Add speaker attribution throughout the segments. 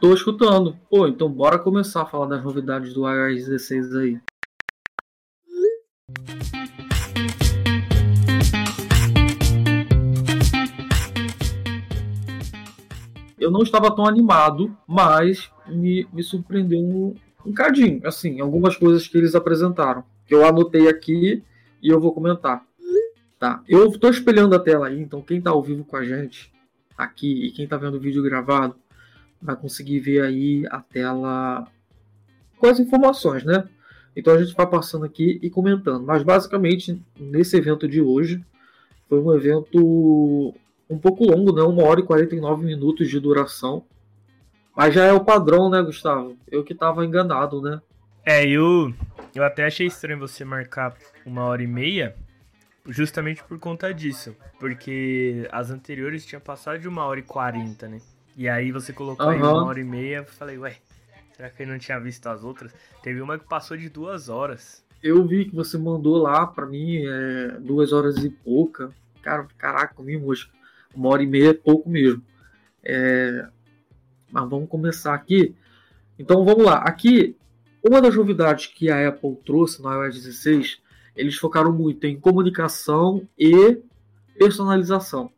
Speaker 1: Tô escutando. Pô, então bora começar a falar das novidades do iOS 16 aí. Eu não estava tão animado, mas me, me surpreendeu um, um cadinho, assim, algumas coisas que eles apresentaram. Que eu anotei aqui e eu vou comentar. Tá, eu estou espelhando a tela aí, então quem está ao vivo com a gente aqui e quem está vendo o vídeo gravado vai conseguir ver aí a tela com as informações, né? Então a gente vai passando aqui e comentando. Mas basicamente, nesse evento de hoje, foi um evento um pouco longo, né? Uma hora e 49 minutos de duração. Mas já é o padrão, né, Gustavo? Eu que estava enganado, né?
Speaker 2: É, eu, eu até achei estranho você marcar uma hora e meia, justamente por conta disso. Porque as anteriores tinham passado de uma hora e quarenta, né? E aí você colocou uhum. aí uma hora e meia, eu falei, ué, será que ele não tinha visto as outras? Teve uma que passou de duas horas.
Speaker 1: Eu vi que você mandou lá pra mim é, duas horas e pouca. Cara, caraca, comi mosca. Uma hora e meia é pouco mesmo. É... Mas vamos começar aqui. Então vamos lá. Aqui, uma das novidades que a Apple trouxe no iOS 16, eles focaram muito em comunicação e personalização.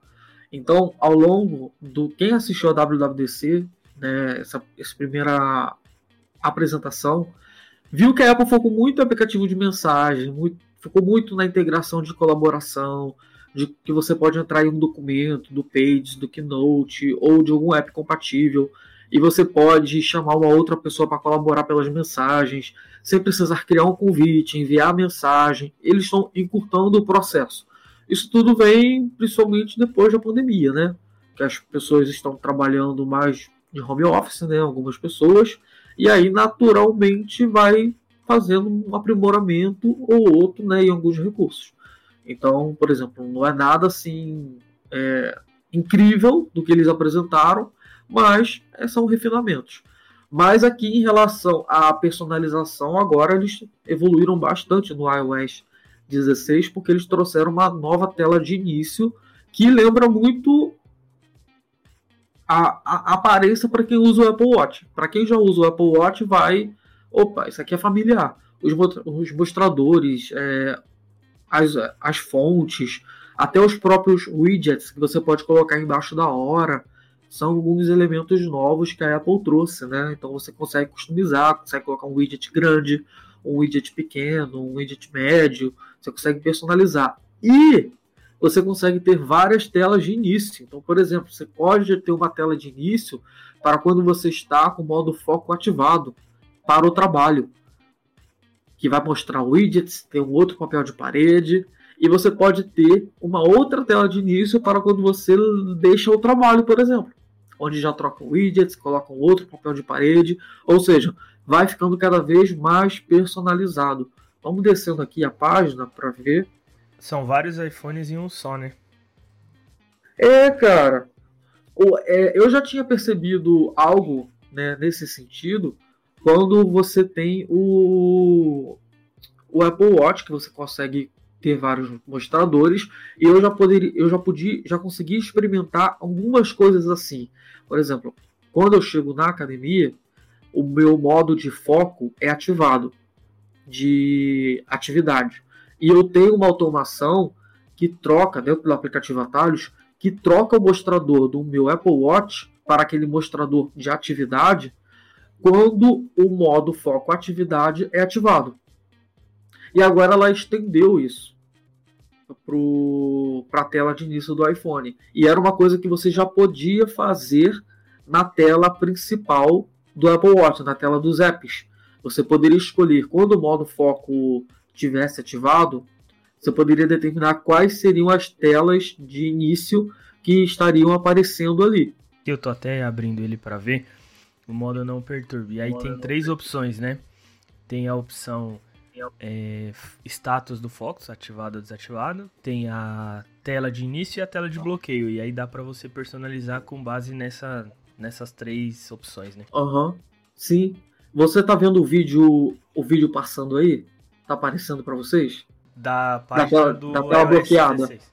Speaker 1: Então, ao longo do. Quem assistiu a WWDC, né, essa, essa primeira apresentação, viu que a Apple focou muito no aplicativo de mensagem, muito, focou muito na integração de colaboração, de que você pode entrar em um documento do Pages, do Keynote ou de algum app compatível e você pode chamar uma outra pessoa para colaborar pelas mensagens, sem precisar criar um convite, enviar a mensagem. Eles estão encurtando o processo. Isso tudo vem principalmente depois da pandemia, né? Que as pessoas estão trabalhando mais de home office, né? Algumas pessoas, e aí naturalmente vai fazendo um aprimoramento ou outro, né? Em alguns recursos. Então, por exemplo, não é nada assim é, incrível do que eles apresentaram, mas é, são refinamentos. Mas aqui em relação à personalização, agora eles evoluíram bastante no iOS 16, porque eles trouxeram uma nova tela de início que lembra muito a, a, a aparência para quem usa o Apple Watch. Para quem já usa o Apple Watch, vai. Opa, isso aqui é familiar. Os, os mostradores, é, as, as fontes, até os próprios widgets que você pode colocar embaixo da hora. São alguns elementos novos que a Apple trouxe, né? Então você consegue customizar, consegue colocar um widget grande, um widget pequeno, um widget médio, você consegue personalizar. E você consegue ter várias telas de início. Então, por exemplo, você pode ter uma tela de início para quando você está com o modo foco ativado para o trabalho, que vai mostrar widgets, tem um outro papel de parede, e você pode ter uma outra tela de início para quando você deixa o trabalho, por exemplo, onde já troca widgets, coloca um outro papel de parede, ou seja, vai ficando cada vez mais personalizado. Vamos descendo aqui a página para ver.
Speaker 2: São vários iPhones em um só, né?
Speaker 1: É, cara. É, eu já tinha percebido algo né, nesse sentido quando você tem o, o Apple Watch, que você consegue ter vários mostradores, e eu já poderia, eu já podia, já consegui experimentar algumas coisas assim. Por exemplo, quando eu chego na academia, o meu modo de foco é ativado de atividade. E eu tenho uma automação que troca, dentro do aplicativo Atalhos, que troca o mostrador do meu Apple Watch para aquele mostrador de atividade quando o modo foco atividade é ativado. E agora ela estendeu isso para a tela de início do iPhone. E era uma coisa que você já podia fazer na tela principal do Apple Watch, na tela dos apps. Você poderia escolher quando o modo foco tivesse ativado, você poderia determinar quais seriam as telas de início que estariam aparecendo ali.
Speaker 2: Eu tô até abrindo ele para ver. O modo não perturbe. E aí tem três opções, né? Tem a opção é, status do Fox, ativado ou desativado. Tem a tela de início e a tela de bloqueio. E aí dá para você personalizar com base nessa, nessas três opções, né?
Speaker 1: Aham, uhum. sim. Você tá vendo o vídeo, o vídeo passando aí? Tá aparecendo para vocês?
Speaker 2: Da página da tela, do
Speaker 1: da tela bloqueada. 16.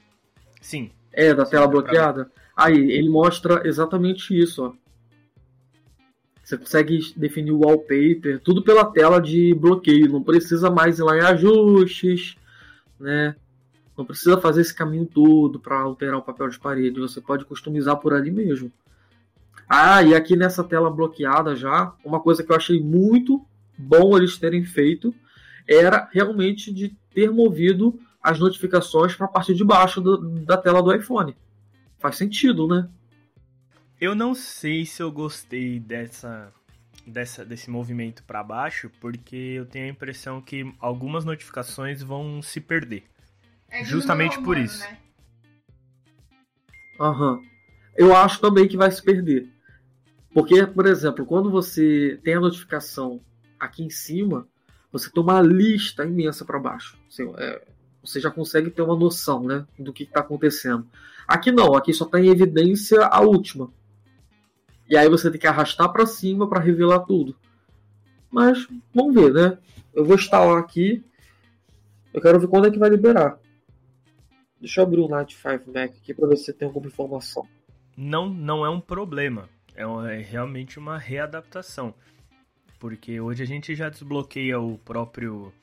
Speaker 2: Sim.
Speaker 1: É, da Sim, tela bloqueada. Aí, ele mostra exatamente isso, ó. Você consegue definir o wallpaper, tudo pela tela de bloqueio. Não precisa mais ir lá em ajustes, né? Não precisa fazer esse caminho todo para alterar o papel de parede. Você pode customizar por ali mesmo. Ah, e aqui nessa tela bloqueada já, uma coisa que eu achei muito bom eles terem feito era realmente de ter movido as notificações para a parte de baixo do, da tela do iPhone. Faz sentido, né?
Speaker 2: Eu não sei se eu gostei dessa, dessa desse movimento para baixo, porque eu tenho a impressão que algumas notificações vão se perder. É Justamente por humano, isso. Né?
Speaker 1: Aham. Uhum. Eu acho também que vai se perder. Porque, por exemplo, quando você tem a notificação aqui em cima, você tem uma lista imensa para baixo. Assim, é, você já consegue ter uma noção né, do que está acontecendo. Aqui não, aqui só está em evidência a última. E aí você tem que arrastar para cima para revelar tudo. Mas vamos ver, né? Eu vou instalar aqui. Eu quero ver quando é que vai liberar. Deixa eu abrir o Night 5 Mac aqui para ver se tem alguma informação.
Speaker 2: Não, não é um problema. É, é realmente uma readaptação. Porque hoje a gente já desbloqueia o próprio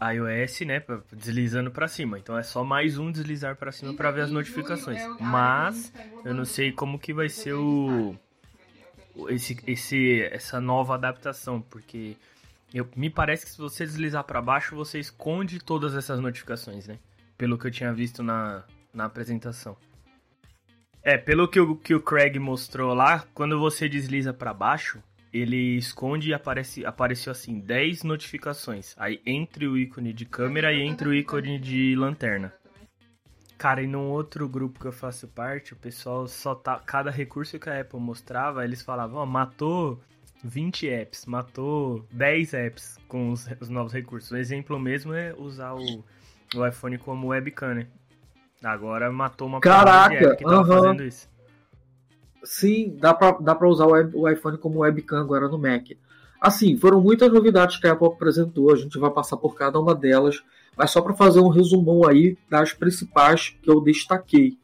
Speaker 2: iOS, né, deslizando para cima. Então é só mais um deslizar para cima para ver as notificações. Mas eu não sei como que vai ser o esse, esse, essa nova adaptação, porque eu, me parece que se você deslizar para baixo, você esconde todas essas notificações, né? Pelo que eu tinha visto na, na apresentação. É, pelo que o, que o Craig mostrou lá, quando você desliza para baixo, ele esconde e aparece, apareceu assim 10 notificações. Aí entre o ícone de câmera e entre o ícone de lanterna. Cara, e num outro grupo que eu faço parte, o pessoal só tá. Cada recurso que a Apple mostrava, eles falavam, ó, oh, matou 20 apps, matou 10 apps com os, os, novos recursos. O exemplo mesmo é usar o, o iPhone como webcam, né? Agora matou uma
Speaker 1: Caraca, que tava uh -huh. fazendo isso. Sim, dá pra, dá pra usar o iPhone como webcam agora no Mac. Assim, foram muitas novidades que a Apple apresentou, a gente vai passar por cada uma delas mas só para fazer um resumão aí das principais que eu destaquei.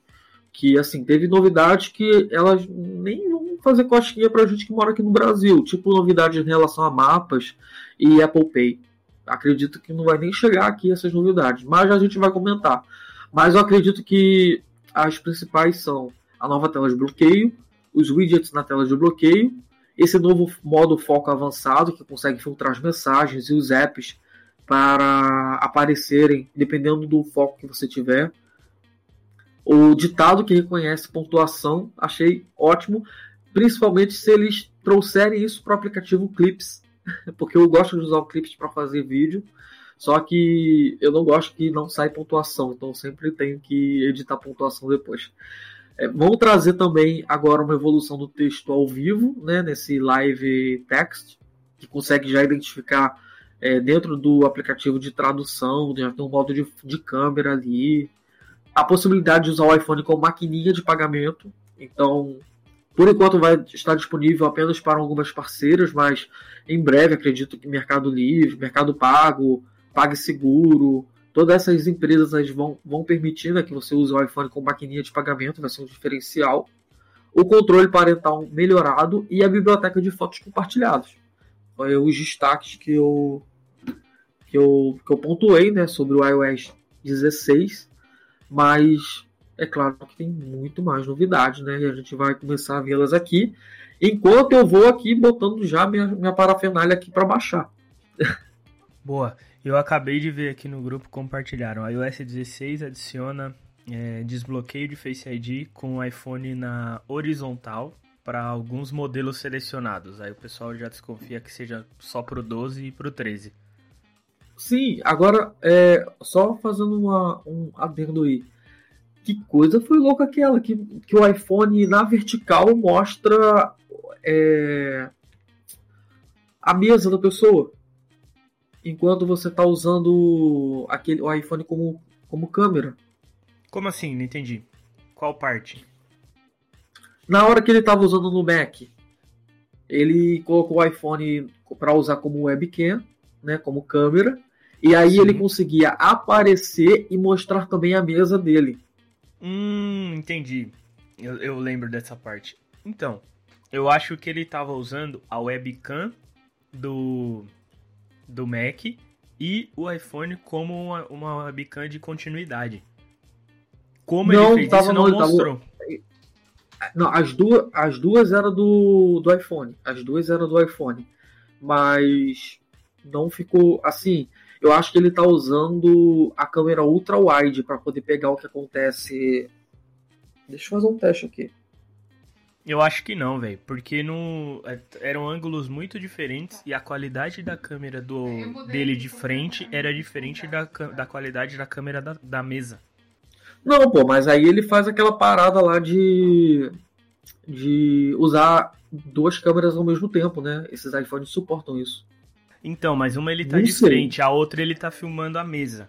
Speaker 1: Que, assim, teve novidades que elas nem vão fazer costinha pra gente que mora aqui no Brasil. Tipo, novidades em relação a mapas e Apple Pay. Acredito que não vai nem chegar aqui essas novidades, mas a gente vai comentar. Mas eu acredito que as principais são a nova tela de bloqueio, os widgets na tela de bloqueio, esse novo modo foco avançado que consegue filtrar as mensagens e os apps para aparecerem, dependendo do foco que você tiver. O ditado que reconhece pontuação, achei ótimo, principalmente se eles trouxerem isso para o aplicativo Clips, porque eu gosto de usar o Clips para fazer vídeo, só que eu não gosto que não sai pontuação, então sempre tenho que editar pontuação depois. É, vamos trazer também agora uma evolução do texto ao vivo, né, nesse live text, que consegue já identificar é, dentro do aplicativo de tradução, já tem um modo de, de câmera ali, a possibilidade de usar o iPhone como maquininha de pagamento. Então, por enquanto vai estar disponível apenas para algumas parceiras, mas em breve acredito que Mercado Livre, Mercado Pago, PagSeguro, todas essas empresas vão, vão permitir né, que você use o iPhone como maquininha de pagamento, vai ser um diferencial. O controle parental melhorado e a biblioteca de fotos compartilhadas. Os destaques que eu que eu, que eu pontuei né, sobre o iOS 16, mas é claro que tem muito mais novidades, né? E a gente vai começar a vê-las aqui, enquanto eu vou aqui botando já minha, minha parafernália aqui para baixar.
Speaker 2: Boa. Eu acabei de ver aqui no grupo compartilharam. A iOS 16 adiciona é, desbloqueio de Face ID com o iPhone na horizontal para alguns modelos selecionados. Aí o pessoal já desconfia que seja só para o 12 e para o 13.
Speaker 1: Sim, agora, é, só fazendo uma, um adendo aí. Que coisa foi louca aquela, que, que o iPhone na vertical mostra é, a mesa da pessoa. Enquanto você está usando aquele, o iPhone como, como câmera.
Speaker 2: Como assim? Não entendi. Qual parte?
Speaker 1: Na hora que ele estava usando no Mac, ele colocou o iPhone para usar como webcam, né, como câmera, e aí Sim. ele conseguia aparecer e mostrar também a mesa dele.
Speaker 2: Hum, entendi. Eu, eu lembro dessa parte. Então, Eu acho que ele tava usando a webcam do, do Mac e o iPhone como uma, uma webcam de continuidade. Como não, ele fez isso, não, mostrou. Tava...
Speaker 1: Não, as duas, as duas eram do, do iPhone. As duas eram do iPhone. Mas não ficou assim. Eu acho que ele tá usando a câmera ultra wide para poder pegar o que acontece. Deixa eu fazer um teste aqui.
Speaker 2: Eu acho que não, velho, porque no é, eram ângulos muito diferentes e a qualidade da câmera do dele de frente era diferente da, da qualidade da câmera da, da mesa.
Speaker 1: Não, pô, mas aí ele faz aquela parada lá de de usar duas câmeras ao mesmo tempo, né? Esses iPhones suportam isso.
Speaker 2: Então, mas uma ele tá Não de sei. frente, a outra ele tá filmando a mesa.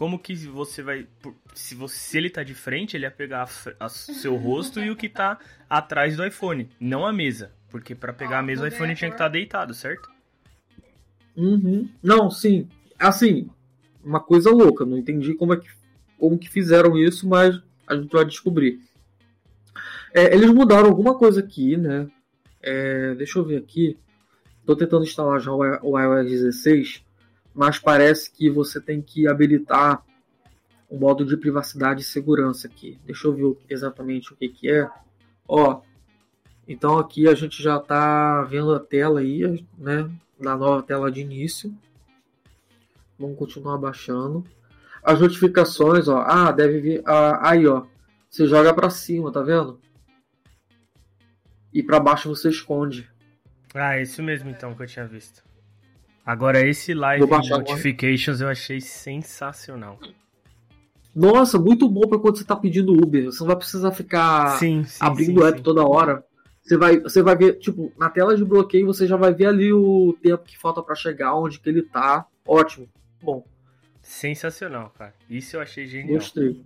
Speaker 2: Como que você vai. Se, você, se ele tá de frente, ele ia pegar o seu rosto e o que tá atrás do iPhone, não a mesa. Porque para pegar a mesa o iPhone tinha que estar tá deitado, certo?
Speaker 1: Uhum. Não, sim. Assim, uma coisa louca. Não entendi como é que, como que fizeram isso, mas a gente vai descobrir. É, eles mudaram alguma coisa aqui, né? É, deixa eu ver aqui. Estou tentando instalar já o iOS 16, mas parece que você tem que habilitar o modo de privacidade e segurança aqui. Deixa eu ver exatamente o que, que é. Ó, então aqui a gente já está vendo a tela aí, né? Na nova tela de início. Vamos continuar baixando. As notificações, ó. Ah, deve vir. Ah, aí, ó. Você joga para cima, tá vendo? E para baixo você esconde.
Speaker 2: Ah, isso mesmo então que eu tinha visto. Agora esse live notifications agora. eu achei sensacional.
Speaker 1: Nossa, muito bom para quando você tá pedindo Uber. Você não vai precisar ficar sim, sim, abrindo o app sim. toda hora. Você vai, você vai ver, tipo, na tela de bloqueio você já vai ver ali o tempo que falta para chegar, onde que ele tá. Ótimo. Bom.
Speaker 2: Sensacional, cara. Isso eu achei genial.
Speaker 1: Gostei.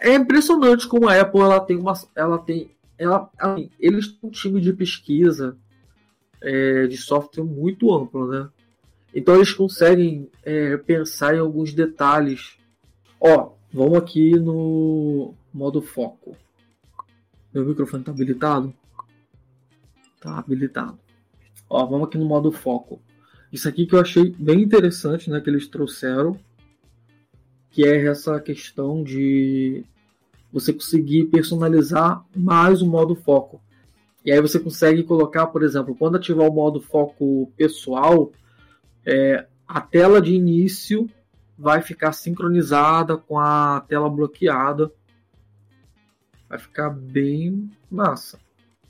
Speaker 1: É impressionante como a Apple ela tem uma, ela tem ela, assim, eles têm um time de pesquisa é, de software muito amplo, né? Então eles conseguem é, pensar em alguns detalhes. Ó, vamos aqui no modo foco. Meu microfone está habilitado? Tá habilitado. Ó, vamos aqui no modo foco. Isso aqui que eu achei bem interessante, né, que eles trouxeram, que é essa questão de você conseguir personalizar mais o modo foco. E aí você consegue colocar, por exemplo, quando ativar o modo foco pessoal, é, a tela de início vai ficar sincronizada com a tela bloqueada. Vai ficar bem massa.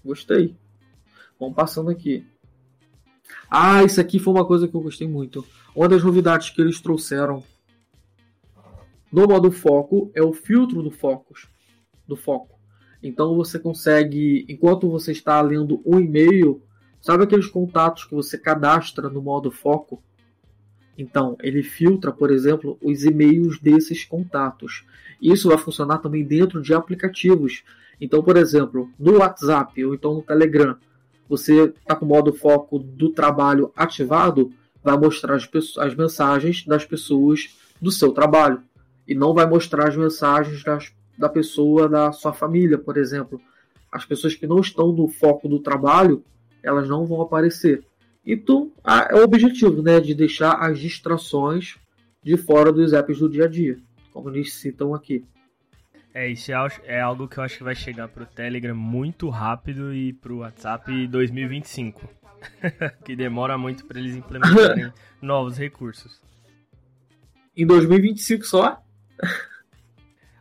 Speaker 1: Gostei. Vamos passando aqui. Ah, isso aqui foi uma coisa que eu gostei muito. Uma das novidades que eles trouxeram no modo foco é o filtro do focus, do foco. Então você consegue, enquanto você está lendo um e-mail, sabe aqueles contatos que você cadastra no modo foco? Então, ele filtra, por exemplo, os e-mails desses contatos. Isso vai funcionar também dentro de aplicativos. Então, por exemplo, no WhatsApp ou então no Telegram, você está com o modo foco do trabalho ativado, vai mostrar as, as mensagens das pessoas do seu trabalho e não vai mostrar as mensagens das, da pessoa da sua família, por exemplo. As pessoas que não estão no foco do trabalho, elas não vão aparecer. Então, é o objetivo, né, de deixar as distrações de fora dos apps do dia a dia, como eles citam aqui.
Speaker 2: É, isso é, algo que eu acho que vai chegar pro Telegram muito rápido e pro WhatsApp 2025. que demora muito para eles implementarem novos recursos.
Speaker 1: Em 2025 só?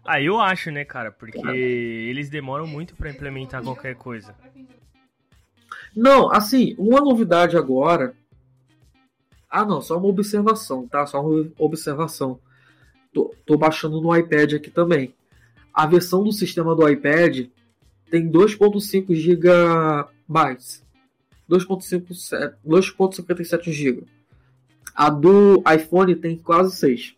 Speaker 2: Ah, eu acho, né, cara? Porque eles demoram muito para implementar qualquer coisa.
Speaker 1: Não, assim, uma novidade agora. Ah, não, só uma observação, tá? Só uma observação. Tô, tô baixando no iPad aqui também. A versão do sistema do iPad tem 2.5 GB. 2.57 GB. A do iPhone tem quase 6.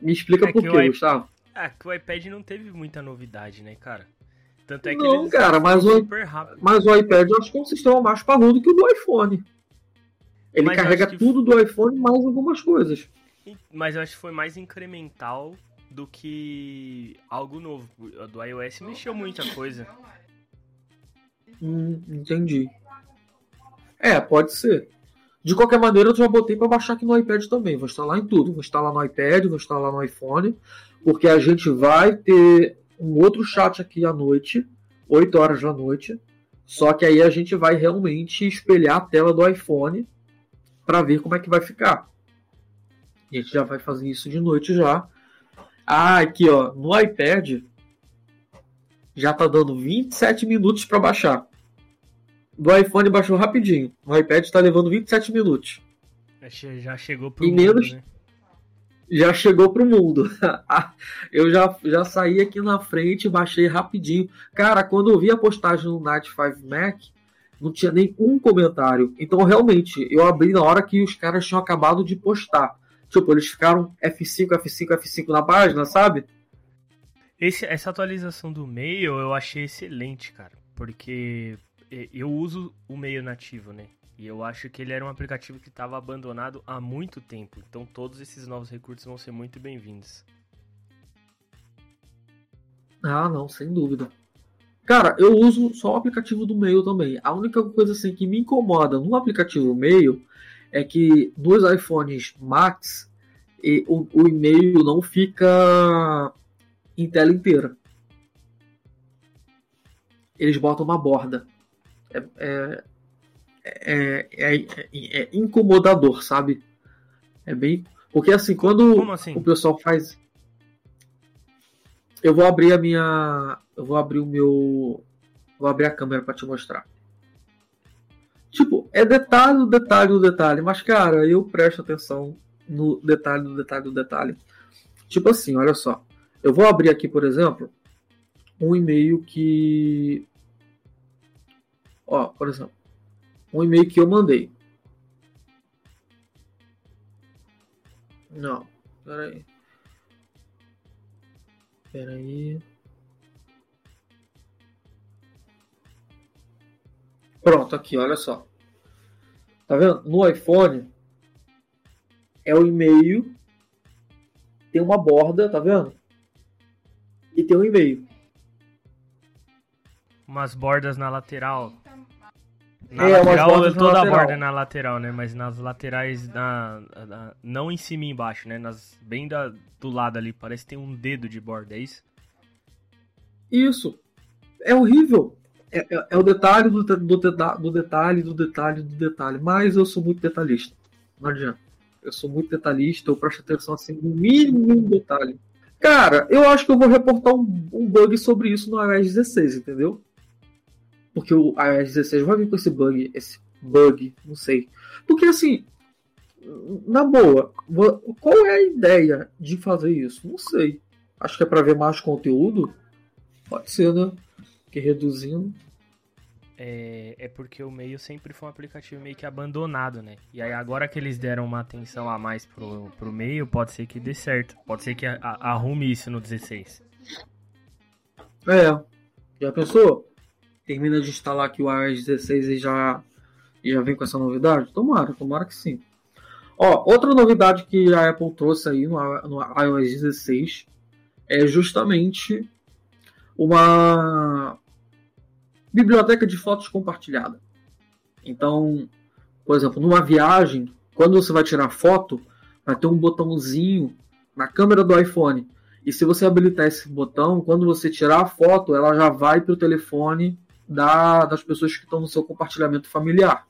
Speaker 1: Me explica é por quê, Gustavo.
Speaker 2: Ah, que o iPad não teve muita novidade, né, cara?
Speaker 1: Tanto é que não, cara, mas o, mas o iPad eu acho que é um sistema mais parrudo que o do iPhone. Ele mas carrega que... tudo do iPhone mais algumas coisas.
Speaker 2: Mas eu acho que foi mais incremental do que algo novo. Do iOS mexeu muita coisa.
Speaker 1: Hum, entendi. É, pode ser. De qualquer maneira, eu já botei para baixar aqui no iPad também. Vou instalar em tudo. Vou instalar no iPad, vou instalar no iPhone, porque a gente vai ter um outro chat aqui à noite, 8 horas da noite. Só que aí a gente vai realmente espelhar a tela do iPhone para ver como é que vai ficar. A gente já vai fazer isso de noite já. Ah, aqui ó, no iPad já tá dando 27 minutos para baixar do iPhone baixou rapidinho. O iPad está levando 27 minutos.
Speaker 2: Já chegou pro
Speaker 1: e
Speaker 2: mundo, menos, né?
Speaker 1: Já chegou pro mundo. eu já, já saí aqui na frente, baixei rapidinho. Cara, quando eu vi a postagem no Night 5 Mac, não tinha nem um comentário. Então, realmente, eu abri na hora que os caras tinham acabado de postar. Tipo, eles ficaram F5, F5, F5 na página, sabe?
Speaker 2: Esse, essa atualização do mail eu achei excelente, cara. Porque eu uso o meio nativo, né? E eu acho que ele era um aplicativo que estava abandonado há muito tempo. Então todos esses novos recursos vão ser muito bem-vindos.
Speaker 1: Ah, não, sem dúvida. Cara, eu uso só o aplicativo do Mail também. A única coisa assim que me incomoda no aplicativo Mail é que nos iPhones Max o, o e-mail não fica em tela inteira. Eles botam uma borda. É é, é, é, é, incomodador, sabe? É bem. Porque assim, quando assim? o pessoal faz. Eu vou abrir a minha. Eu vou abrir o meu. Vou abrir a câmera para te mostrar. Tipo, é detalhe do detalhe do detalhe. Mas, cara, eu presto atenção no detalhe do detalhe do detalhe. Tipo assim, olha só. Eu vou abrir aqui, por exemplo, um e-mail que Ó, por exemplo, um e-mail que eu mandei. Não, peraí. Peraí. Pronto, aqui, olha só. Tá vendo? No iPhone é o e-mail, tem uma borda, tá vendo? E tem um e-mail.
Speaker 2: Umas bordas na lateral. Na é, lateral, toda a borda na lateral, né? Mas nas laterais, na, na, não em cima e embaixo, né? Nas, bem da, do lado ali, parece que tem um dedo de borda, é isso?
Speaker 1: Isso. É horrível. É, é, é o detalhe do, do, do detalhe, do detalhe, do detalhe. Mas eu sou muito detalhista. Não adianta. Eu sou muito detalhista, eu presto atenção assim no mínimo detalhe. Cara, eu acho que eu vou reportar um, um bug sobre isso no iOS 16, entendeu? Porque o iOS 16 vai vir com esse bug, esse bug, não sei. Porque assim, na boa, qual é a ideia de fazer isso? Não sei. Acho que é para ver mais conteúdo? Pode ser, né? Que reduzindo.
Speaker 2: É, é porque o meio sempre foi um aplicativo meio que abandonado, né? E aí agora que eles deram uma atenção a mais pro, pro meio, pode ser que dê certo. Pode ser que a, a, arrume isso no 16.
Speaker 1: É. Já pensou? Termina de instalar aqui o iOS 16 e já, e já vem com essa novidade? Tomara, tomara que sim. Ó, outra novidade que a Apple trouxe aí no, no iOS 16 é justamente uma biblioteca de fotos compartilhada. Então, por exemplo, numa viagem, quando você vai tirar foto, vai ter um botãozinho na câmera do iPhone. E se você habilitar esse botão, quando você tirar a foto, ela já vai para o telefone da, das pessoas que estão no seu compartilhamento familiar.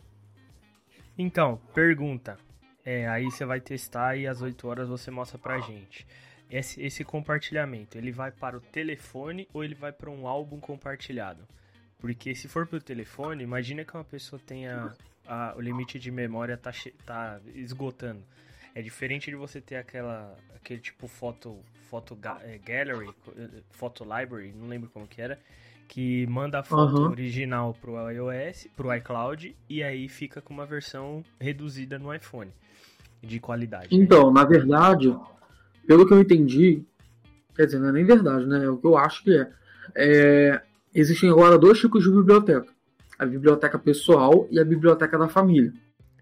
Speaker 2: Então, pergunta. É, aí você vai testar e às 8 horas você mostra pra gente. Esse, esse compartilhamento, ele vai para o telefone ou ele vai para um álbum compartilhado? Porque se for para o telefone, imagina que uma pessoa tenha a, o limite de memória tá, tá esgotando. É diferente de você ter aquela aquele tipo foto foto é, gallery, foto library, não lembro como que era, que manda a foto uhum. original pro iOS, pro iCloud, e aí fica com uma versão reduzida no iPhone de qualidade.
Speaker 1: Né? Então, né? na verdade, pelo que eu entendi, quer dizer, não é nem verdade, né? É o que eu acho que é. é existem agora dois tipos de biblioteca: a biblioteca pessoal e a biblioteca da família.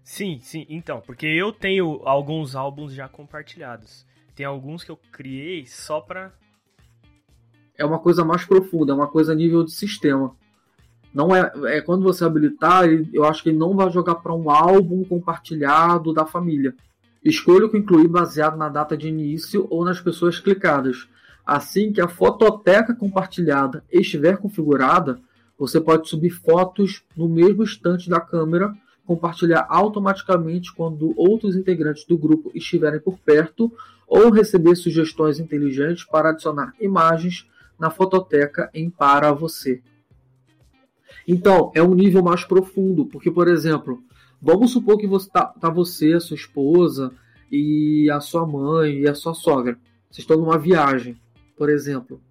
Speaker 2: Sim, sim, então, porque eu tenho alguns álbuns já compartilhados. Tem alguns que eu criei só para
Speaker 1: é uma coisa mais profunda, é uma coisa a nível de sistema. Não é, é quando você habilitar, eu acho que ele não vai jogar para um álbum compartilhado da família. Escolha o que incluir baseado na data de início ou nas pessoas clicadas. Assim que a fototeca compartilhada estiver configurada, você pode subir fotos no mesmo instante da câmera, compartilhar automaticamente quando outros integrantes do grupo estiverem por perto ou receber sugestões inteligentes para adicionar imagens na fototeca em para você. Então, é um nível mais profundo, porque, por exemplo, vamos supor que você tá, tá você, a sua esposa e a sua mãe e a sua sogra. Vocês estão numa viagem, por exemplo.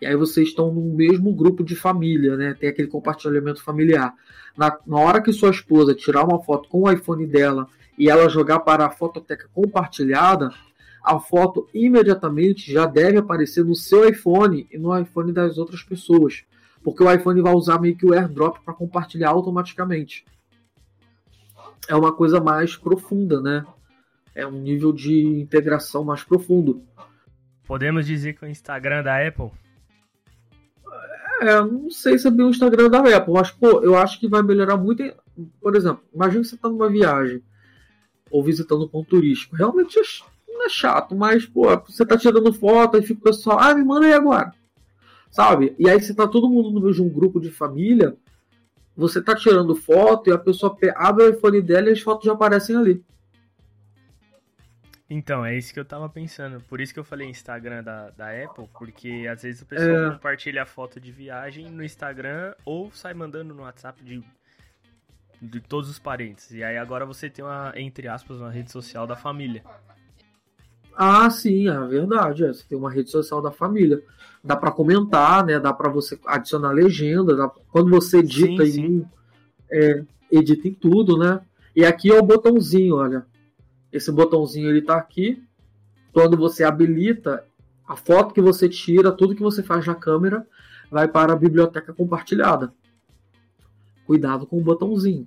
Speaker 1: E aí vocês estão no mesmo grupo de família, né? Tem aquele compartilhamento familiar. Na, na hora que sua esposa tirar uma foto com o iPhone dela e ela jogar para a fototeca compartilhada, a foto imediatamente já deve aparecer no seu iPhone e no iPhone das outras pessoas porque o iPhone vai usar meio que o AirDrop para compartilhar automaticamente. É uma coisa mais profunda, né? É um nível de integração mais profundo.
Speaker 2: Podemos dizer que o Instagram da Apple?
Speaker 1: É, não sei se é bem o Instagram da Apple, mas pô, eu acho que vai melhorar muito. Por exemplo, imagine que você está numa viagem ou visitando um ponto turístico. Realmente não é chato, mas pô, você está tirando foto e fica o pessoal, ah, me manda aí agora sabe? E aí você tá todo mundo no mesmo grupo de família, você tá tirando foto e a pessoa abre o iPhone dela e as fotos já aparecem ali.
Speaker 2: Então, é isso que eu tava pensando. Por isso que eu falei Instagram da, da Apple, porque às vezes o pessoal é... compartilha a foto de viagem no Instagram ou sai mandando no WhatsApp de, de todos os parentes. E aí agora você tem uma, entre aspas, uma rede social da família.
Speaker 1: Ah, sim, é verdade. É. Você tem uma rede social da família. Dá para comentar, né? Dá para você adicionar legenda. Dá... Quando você edita sim, em, é, edita em tudo, né? E aqui é o botãozinho, olha. Esse botãozinho ele tá aqui. Quando você habilita a foto que você tira, tudo que você faz na câmera, vai para a biblioteca compartilhada. Cuidado com o botãozinho.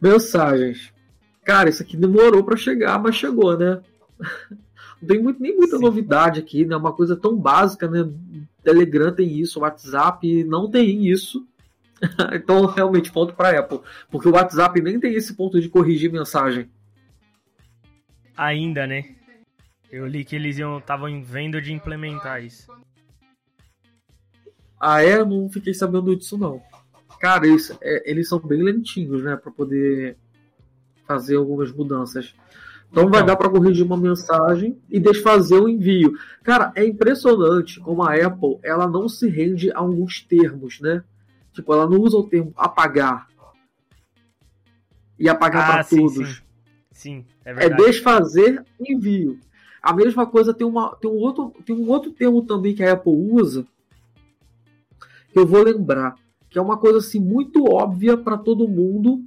Speaker 1: Mensagens. Cara, isso aqui demorou para chegar, mas chegou, né? Não tem muito, nem muita Sim. novidade aqui, né? Uma coisa tão básica, né? Telegram tem isso, WhatsApp não tem isso. então, realmente, ponto para Apple. Porque o WhatsApp nem tem esse ponto de corrigir mensagem.
Speaker 2: Ainda, né? Eu li que eles estavam vendo de implementar isso.
Speaker 1: Ah, é? Não fiquei sabendo disso, não. Cara, eles, é, eles são bem lentinhos, né? Para poder fazer algumas mudanças. Então, então vai dar para corrigir uma mensagem e desfazer o envio. Cara, é impressionante como a Apple ela não se rende a alguns termos, né? Tipo, ela não usa o termo apagar e apagar ah, para todos.
Speaker 2: Sim, sim é,
Speaker 1: é verdade. é desfazer envio. A mesma coisa tem, uma, tem, um outro, tem um outro termo também que a Apple usa que eu vou lembrar, que é uma coisa assim muito óbvia para todo mundo,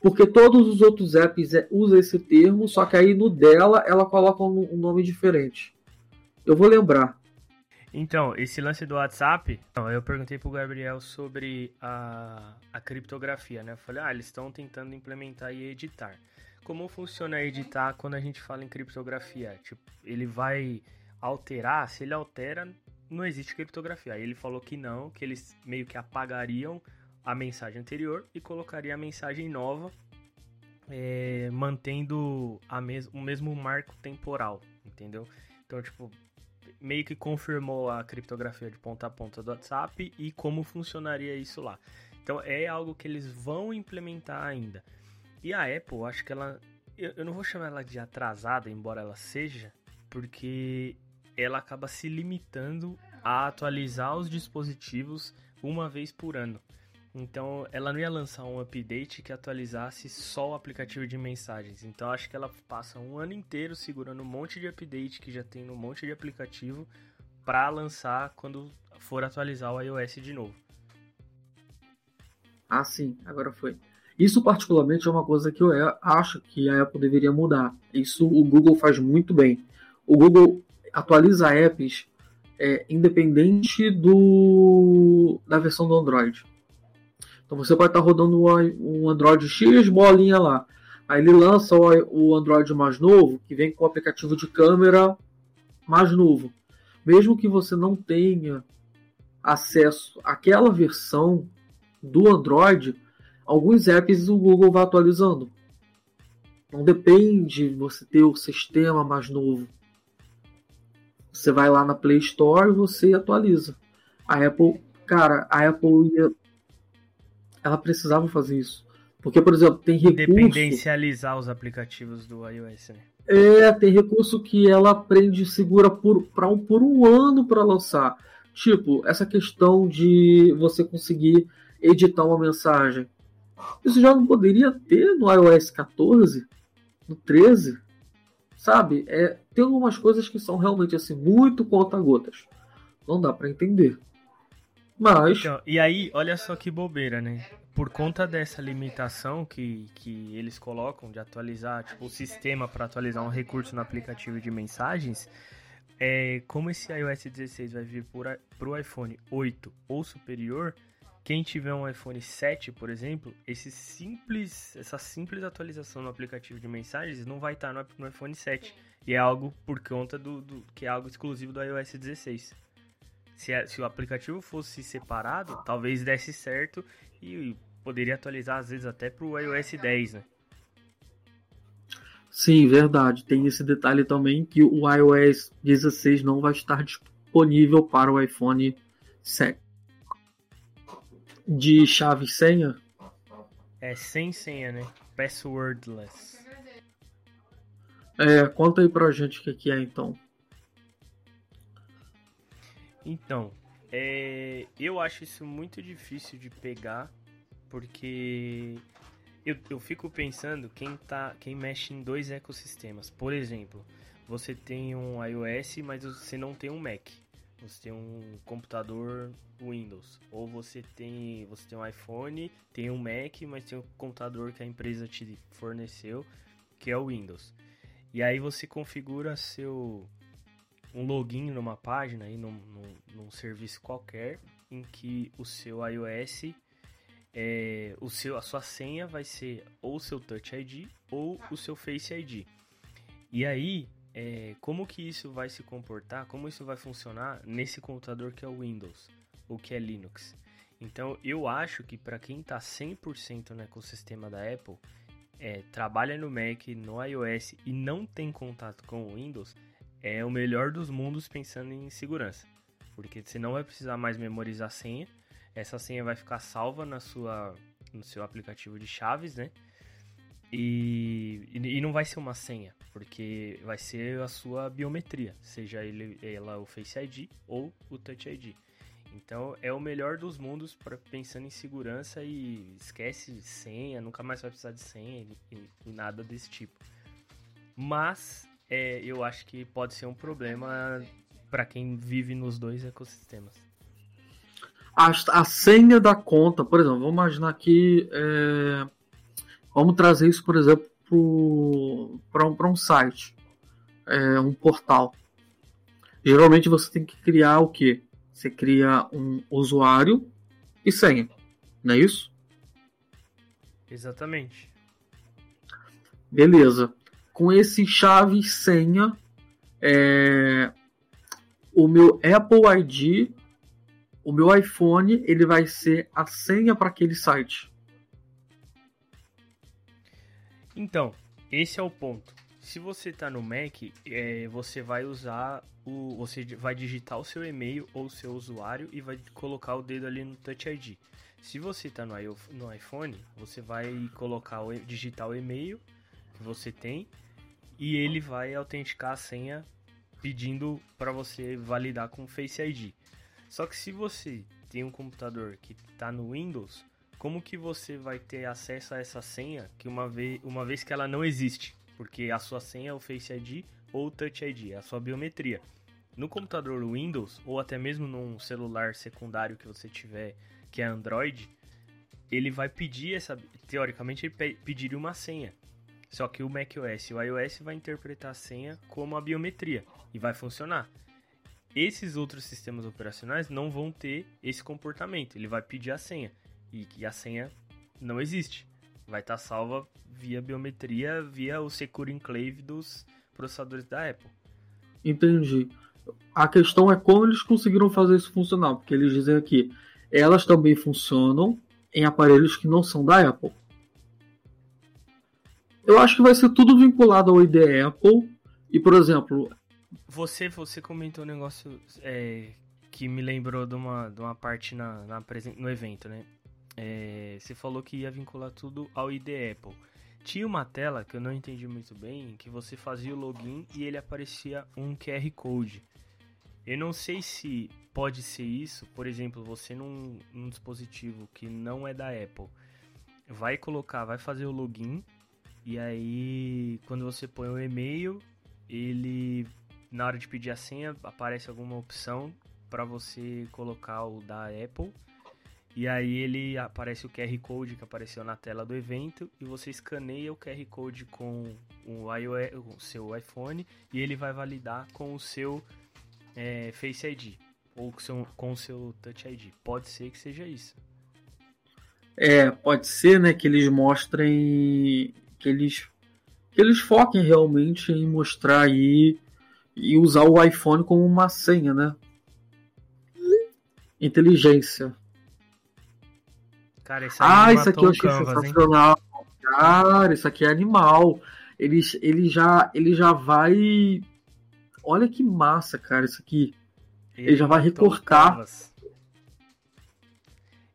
Speaker 1: porque todos os outros apps é, usam esse termo, só que aí no dela ela coloca um, nome diferente. Eu vou lembrar.
Speaker 2: Então, esse lance do WhatsApp, eu perguntei pro Gabriel sobre a, a criptografia, né? Eu falei, ah, eles estão tentando implementar e editar. Como funciona editar quando a gente fala em criptografia? Tipo, ele vai alterar, se ele altera, não existe criptografia. Aí ele falou que não, que eles meio que apagariam a mensagem anterior e colocaria a mensagem nova, é, mantendo a mes o mesmo marco temporal, entendeu? Então, tipo, meio que confirmou a criptografia de ponta a ponta do WhatsApp e como funcionaria isso lá. Então, é algo que eles vão implementar ainda. E a Apple, acho que ela. Eu, eu não vou chamar ela de atrasada, embora ela seja, porque ela acaba se limitando a atualizar os dispositivos uma vez por ano. Então, ela não ia lançar um update que atualizasse só o aplicativo de mensagens. Então, acho que ela passa um ano inteiro segurando um monte de update que já tem no monte de aplicativo para lançar quando for atualizar o iOS de novo.
Speaker 1: Ah, sim, agora foi. Isso particularmente é uma coisa que eu acho que a Apple deveria mudar. Isso o Google faz muito bem. O Google atualiza apps é, independente do da versão do Android. Então você pode estar rodando um Android X bolinha lá. Aí ele lança o Android mais novo, que vem com o aplicativo de câmera mais novo. Mesmo que você não tenha acesso àquela versão do Android, alguns apps o Google vai atualizando. Não depende de você ter o sistema mais novo. Você vai lá na Play Store e você atualiza. A Apple, cara, a Apple ia, ela precisava fazer isso. Porque, por exemplo, tem recurso...
Speaker 2: Dependencializar os aplicativos do iOS, né?
Speaker 1: É, tem recurso que ela aprende segura por, pra um, por um ano para lançar. Tipo, essa questão de você conseguir editar uma mensagem. Isso já não poderia ter no iOS 14, no 13, sabe? É, tem algumas coisas que são realmente assim muito conta-gotas. Não dá para entender. Mas.
Speaker 2: Então, e aí, olha só que bobeira, né? por conta dessa limitação que, que eles colocam de atualizar tipo, o sistema para atualizar um recurso no aplicativo de mensagens, é, como esse iOS 16 vai vir para o iPhone 8 ou superior, quem tiver um iPhone 7, por exemplo, esse simples, essa simples atualização no aplicativo de mensagens não vai estar no, no iPhone 7. E é algo por conta do, do que é algo exclusivo do iOS 16. Se, se o aplicativo fosse separado, talvez desse certo e poderia atualizar às vezes até para o iOS 10, né?
Speaker 1: Sim, verdade. Tem esse detalhe também que o iOS 16 não vai estar disponível para o iPhone 7. De chave e senha?
Speaker 2: É sem senha, né? Passwordless.
Speaker 1: É, conta aí pra gente o que é então.
Speaker 2: Então, é, eu acho isso muito difícil de pegar porque eu, eu fico pensando quem tá quem mexe em dois ecossistemas. Por exemplo, você tem um iOS, mas você não tem um Mac. Você tem um computador Windows, ou você tem você tem um iPhone, tem um Mac, mas tem um computador que a empresa te forneceu, que é o Windows. E aí você configura seu um login numa página aí num, num, num serviço qualquer em que o seu iOS é, o seu, a sua senha vai ser ou o seu Touch ID ou o seu Face ID. E aí, é, como que isso vai se comportar, como isso vai funcionar nesse computador que é o Windows, ou que é Linux. Então, eu acho que para quem está 100% no ecossistema da Apple, é, trabalha no Mac, no iOS e não tem contato com o Windows, é o melhor dos mundos pensando em segurança. Porque você não vai precisar mais memorizar senha, essa senha vai ficar salva na sua, no seu aplicativo de chaves, né? E, e não vai ser uma senha, porque vai ser a sua biometria, seja ele, ela o Face ID ou o Touch ID. Então é o melhor dos mundos para pensando em segurança e esquece senha, nunca mais vai precisar de senha e, e nada desse tipo. Mas é, eu acho que pode ser um problema para quem vive nos dois ecossistemas
Speaker 1: a, a senha da conta, por exemplo, vamos imaginar aqui, é, vamos trazer isso, por exemplo, para um, um site, é, um portal. Geralmente você tem que criar o que? Você cria um usuário e senha, não é isso?
Speaker 2: Exatamente.
Speaker 1: Beleza. Com esse chave senha, é, o meu Apple ID o meu iPhone ele vai ser a senha para aquele site.
Speaker 2: Então, esse é o ponto. Se você está no Mac, é, você vai usar o, você vai digitar o seu e-mail ou o seu usuário e vai colocar o dedo ali no Touch ID. Se você está no, no iPhone, você vai colocar o, digitar o e-mail que você tem e ele vai autenticar a senha pedindo para você validar com Face ID. Só que se você tem um computador que está no Windows, como que você vai ter acesso a essa senha que uma vez, uma vez que ela não existe? Porque a sua senha é o Face ID ou o Touch ID, é a sua biometria. No computador Windows ou até mesmo num celular secundário que você tiver que é Android, ele vai pedir essa, teoricamente ele pediria uma senha. Só que o macOS e o iOS vai interpretar a senha como a biometria e vai funcionar esses outros sistemas operacionais não vão ter esse comportamento. Ele vai pedir a senha e que a senha não existe. Vai estar salva via biometria, via o Secure Enclave dos processadores da Apple.
Speaker 1: Entendi. A questão é como eles conseguiram fazer isso funcionar, porque eles dizem aqui, elas também funcionam em aparelhos que não são da Apple. Eu acho que vai ser tudo vinculado ao ID Apple. E, por exemplo.
Speaker 2: Você, você comentou um negócio é, que me lembrou de uma, de uma parte na, na no evento, né? É, você falou que ia vincular tudo ao ID Apple. Tinha uma tela que eu não entendi muito bem, que você fazia o login e ele aparecia um QR Code. Eu não sei se pode ser isso, por exemplo, você num, num dispositivo que não é da Apple, vai colocar, vai fazer o login e aí quando você põe o e-mail, ele na hora de pedir a senha aparece alguma opção para você colocar o da Apple e aí ele aparece o QR Code que apareceu na tela do evento e você escaneia o QR Code com o, iOS, o seu iPhone e ele vai validar com o seu é, Face ID ou com, seu, com o seu Touch ID. Pode ser que seja isso.
Speaker 1: É, pode ser, né, que eles mostrem que eles que eles foquem realmente em mostrar aí e usar o iPhone como uma senha, né? Inteligência. Cara, isso ah, isso aqui eu achei Canvas, sensacional. Hein? Cara, isso aqui é animal. Ele, ele, já, ele já vai. Olha que massa, cara, isso aqui. Ele, ele já vai recortar.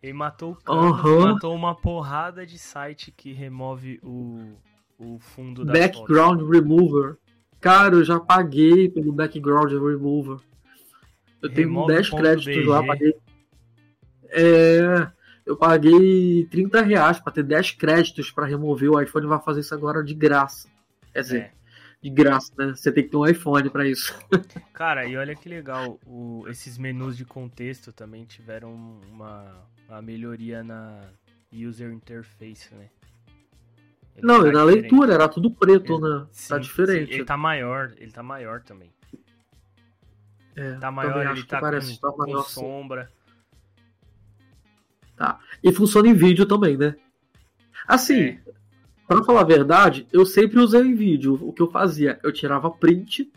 Speaker 2: Ele matou o Canvas, uhum. matou uma porrada de site que remove o, o fundo da
Speaker 1: Background foto. Remover. Cara, eu já paguei pelo Background Remover. Eu remove tenho 10 créditos lá, paguei. É eu paguei 30 reais para ter 10 créditos para remover. O iPhone vai fazer isso agora de graça. Quer dizer, é. de graça, né? Você tem que ter um iPhone para isso.
Speaker 2: Cara, e olha que legal, o, esses menus de contexto também tiveram uma, uma melhoria na user interface, né?
Speaker 1: Ele Não, tá na diferente. leitura era tudo preto, ele, né? Sim, tá diferente. Sim,
Speaker 2: ele tá maior, ele tá maior também. É, tá maior, ele tá com, tá com sombra.
Speaker 1: Tá? E funciona em vídeo também, né? Assim, é. para falar a verdade, eu sempre usei em vídeo. O que eu fazia? Eu tirava print,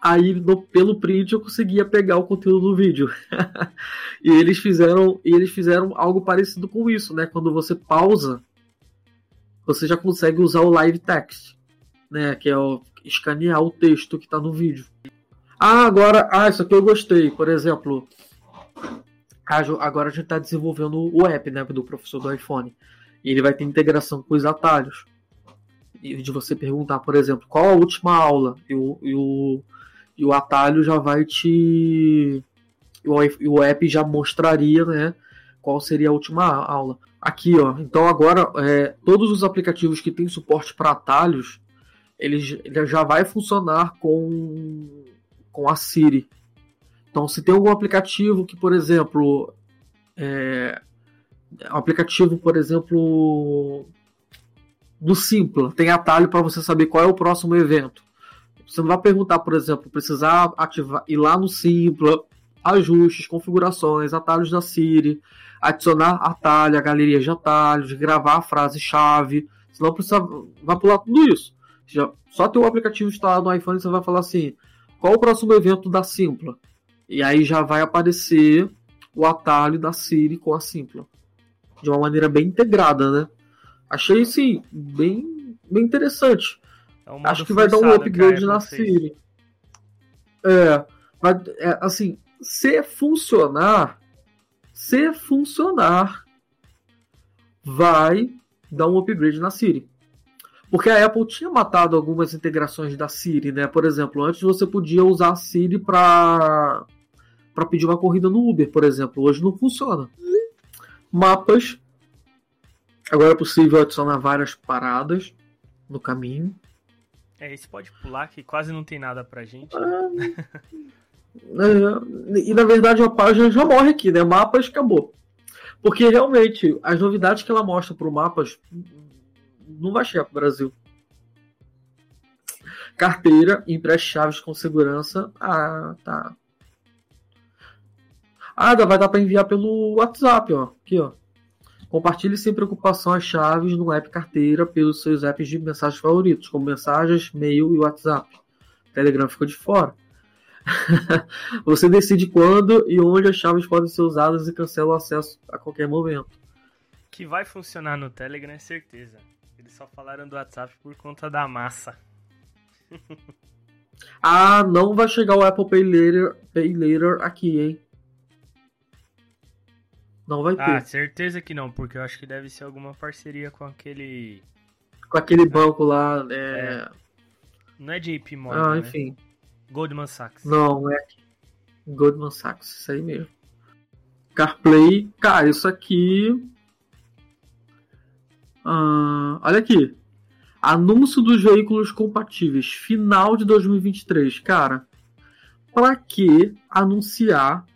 Speaker 1: aí no, pelo print eu conseguia pegar o conteúdo do vídeo. e eles fizeram, eles fizeram algo parecido com isso, né? Quando você pausa, você já consegue usar o live text, né? Que é o escanear o texto que está no vídeo. Ah, agora, ah, isso aqui eu gostei. Por exemplo, agora a gente está desenvolvendo o app né, do professor do iPhone. E ele vai ter integração com os atalhos. E de você perguntar, por exemplo, qual a última aula? E o, e o, e o atalho já vai te. O, app já mostraria né, qual seria a última aula. Aqui, ó. Então agora, é, todos os aplicativos que têm suporte para atalhos, ele, ele já vai funcionar com, com a Siri. Então, se tem algum aplicativo que, por exemplo, é, um aplicativo, por exemplo, do Simpla, tem atalho para você saber qual é o próximo evento. Você não vai perguntar, por exemplo, precisar ativar, ir lá no Simpla, ajustes, configurações, atalhos da Siri, adicionar atalho, a galeria de atalhos, gravar a frase-chave. Você não precisa, vai pular tudo isso. Já, só ter o aplicativo instalado no iPhone, você vai falar assim: qual o próximo evento da Simpla? E aí já vai aparecer o atalho da Siri com a Simpla. De uma maneira bem integrada, né? Achei, sim, bem, bem interessante. É Acho que vai dar um upgrade na Siri. É, vai, é, assim, se funcionar, se funcionar, vai dar um upgrade na Siri. Porque a Apple tinha matado algumas integrações da Siri, né? Por exemplo, antes você podia usar a Siri para para pedir uma corrida no Uber, por exemplo. Hoje não funciona. Mapas. Agora é possível adicionar várias paradas no caminho.
Speaker 2: É, esse pode pular que quase não tem nada pra gente.
Speaker 1: É, é, e na verdade a página já morre aqui, né? Mapas acabou. Porque realmente as novidades que ela mostra pro mapas não vai chegar pro Brasil. Carteira, empreste chaves com segurança. Ah, tá. Ah, vai dar para enviar pelo WhatsApp, ó. Aqui, ó. Compartilhe sem preocupação as chaves no app carteira pelos seus apps de mensagens favoritos, como mensagens, mail e WhatsApp. Telegram ficou de fora. você decide quando e onde as chaves podem ser usadas e cancela o acesso a qualquer momento.
Speaker 2: Que vai funcionar no Telegram é certeza. Eles só falaram do WhatsApp por conta da massa.
Speaker 1: ah, não vai chegar o Apple Pay Later, Pay Later aqui, hein? Não vai ter. Ah,
Speaker 2: certeza que não, porque eu acho que deve ser alguma parceria com aquele.
Speaker 1: Com aquele banco lá. É... é.
Speaker 2: Não é JP Morgan. Ah,
Speaker 1: né? enfim. Né?
Speaker 2: Goldman Sachs.
Speaker 1: Não, é Goldman Sachs, isso aí mesmo. CarPlay, cara, isso aqui. Ah, olha aqui. Anúncio dos veículos compatíveis, final de 2023. Cara, para que anunciar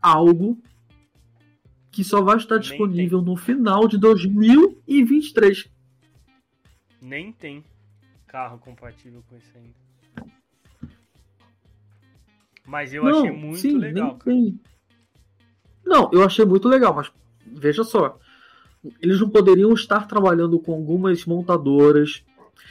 Speaker 1: algo que só vai estar disponível no final de 2023.
Speaker 2: Nem tem carro compatível com isso ainda. Mas eu não, achei muito sim, legal.
Speaker 1: Não, eu achei muito legal, mas veja só. Eles não poderiam estar trabalhando com algumas montadoras